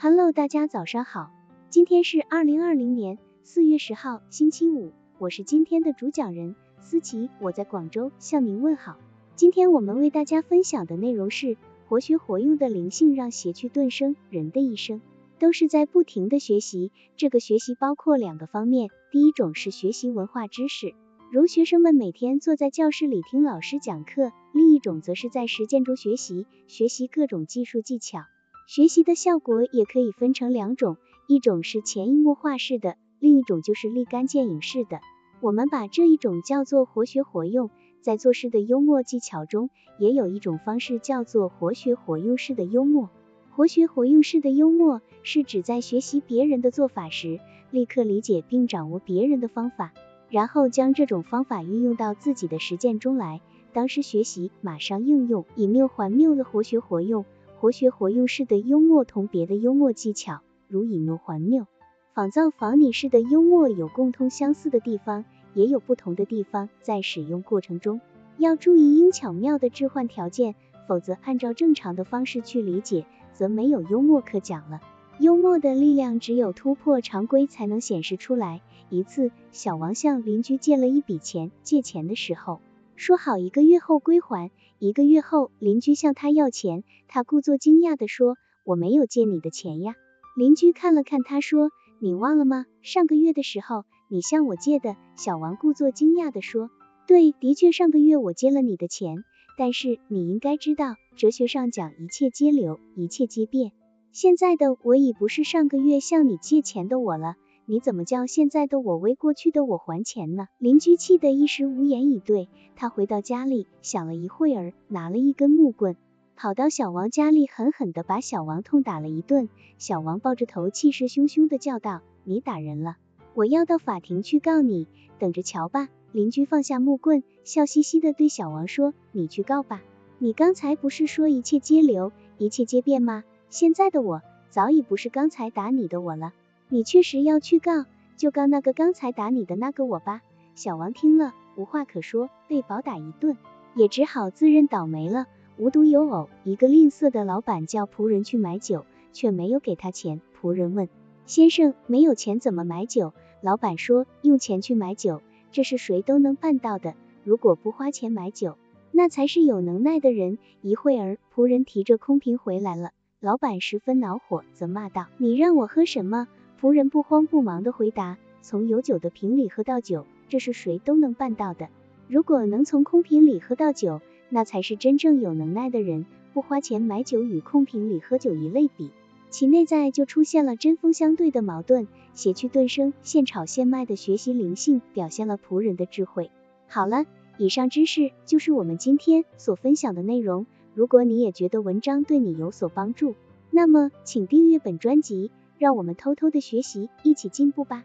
Hello，大家早上好，今天是二零二零年四月十号，星期五，我是今天的主讲人思琪，我在广州向您问好。今天我们为大家分享的内容是活学活用的灵性，让邪趣顿生。人的一生都是在不停的学习，这个学习包括两个方面，第一种是学习文化知识，如学生们每天坐在教室里听老师讲课，另一种则是在实践中学习，学习各种技术技巧。学习的效果也可以分成两种，一种是潜移默化式的，另一种就是立竿见影式的。我们把这一种叫做活学活用。在做事的幽默技巧中，也有一种方式叫做活学活用式的幽默。活学活用式的幽默是指在学习别人的做法时，立刻理解并掌握别人的方法，然后将这种方法运用到自己的实践中来，当时学习，马上应用，以谬还谬的活学活用。活学活用式的幽默同别的幽默技巧，如以谬还谬、仿造仿拟式的幽默有共通相似的地方，也有不同的地方。在使用过程中，要注意应巧妙的置换条件，否则按照正常的方式去理解，则没有幽默可讲了。幽默的力量只有突破常规才能显示出来。一次，小王向邻居借了一笔钱，借钱的时候。说好一个月后归还，一个月后邻居向他要钱，他故作惊讶的说：“我没有借你的钱呀。”邻居看了看他说：“你忘了吗？上个月的时候你向我借的。”小王故作惊讶的说：“对，的确上个月我借了你的钱，但是你应该知道，哲学上讲一切皆流，一切皆变。现在的我已不是上个月向你借钱的我了。”你怎么叫现在的我为过去的我还钱呢？邻居气得一时无言以对。他回到家里，想了一会儿，拿了一根木棍，跑到小王家里，狠狠地把小王痛打了一顿。小王抱着头，气势汹汹地叫道：“你打人了，我要到法庭去告你，等着瞧吧。”邻居放下木棍，笑嘻嘻地对小王说：“你去告吧，你刚才不是说一切皆流，一切皆变吗？现在的我早已不是刚才打你的我了。”你确实要去告，就告那个刚才打你的那个我吧。小王听了无话可说，被暴打一顿，也只好自认倒霉了。无独有偶，一个吝啬的老板叫仆人去买酒，却没有给他钱。仆人问先生，没有钱怎么买酒？老板说，用钱去买酒，这是谁都能办到的。如果不花钱买酒，那才是有能耐的人。一会儿，仆人提着空瓶回来了，老板十分恼火，责骂道：你让我喝什么？仆人不慌不忙地回答：“从有酒的瓶里喝到酒，这是谁都能办到的。如果能从空瓶里喝到酒，那才是真正有能耐的人。不花钱买酒与空瓶里喝酒一类比，其内在就出现了针锋相对的矛盾。邪趣顿生，现炒现卖的学习灵性，表现了仆人的智慧。好了，以上知识就是我们今天所分享的内容。如果你也觉得文章对你有所帮助，那么请订阅本专辑。”让我们偷偷的学习，一起进步吧。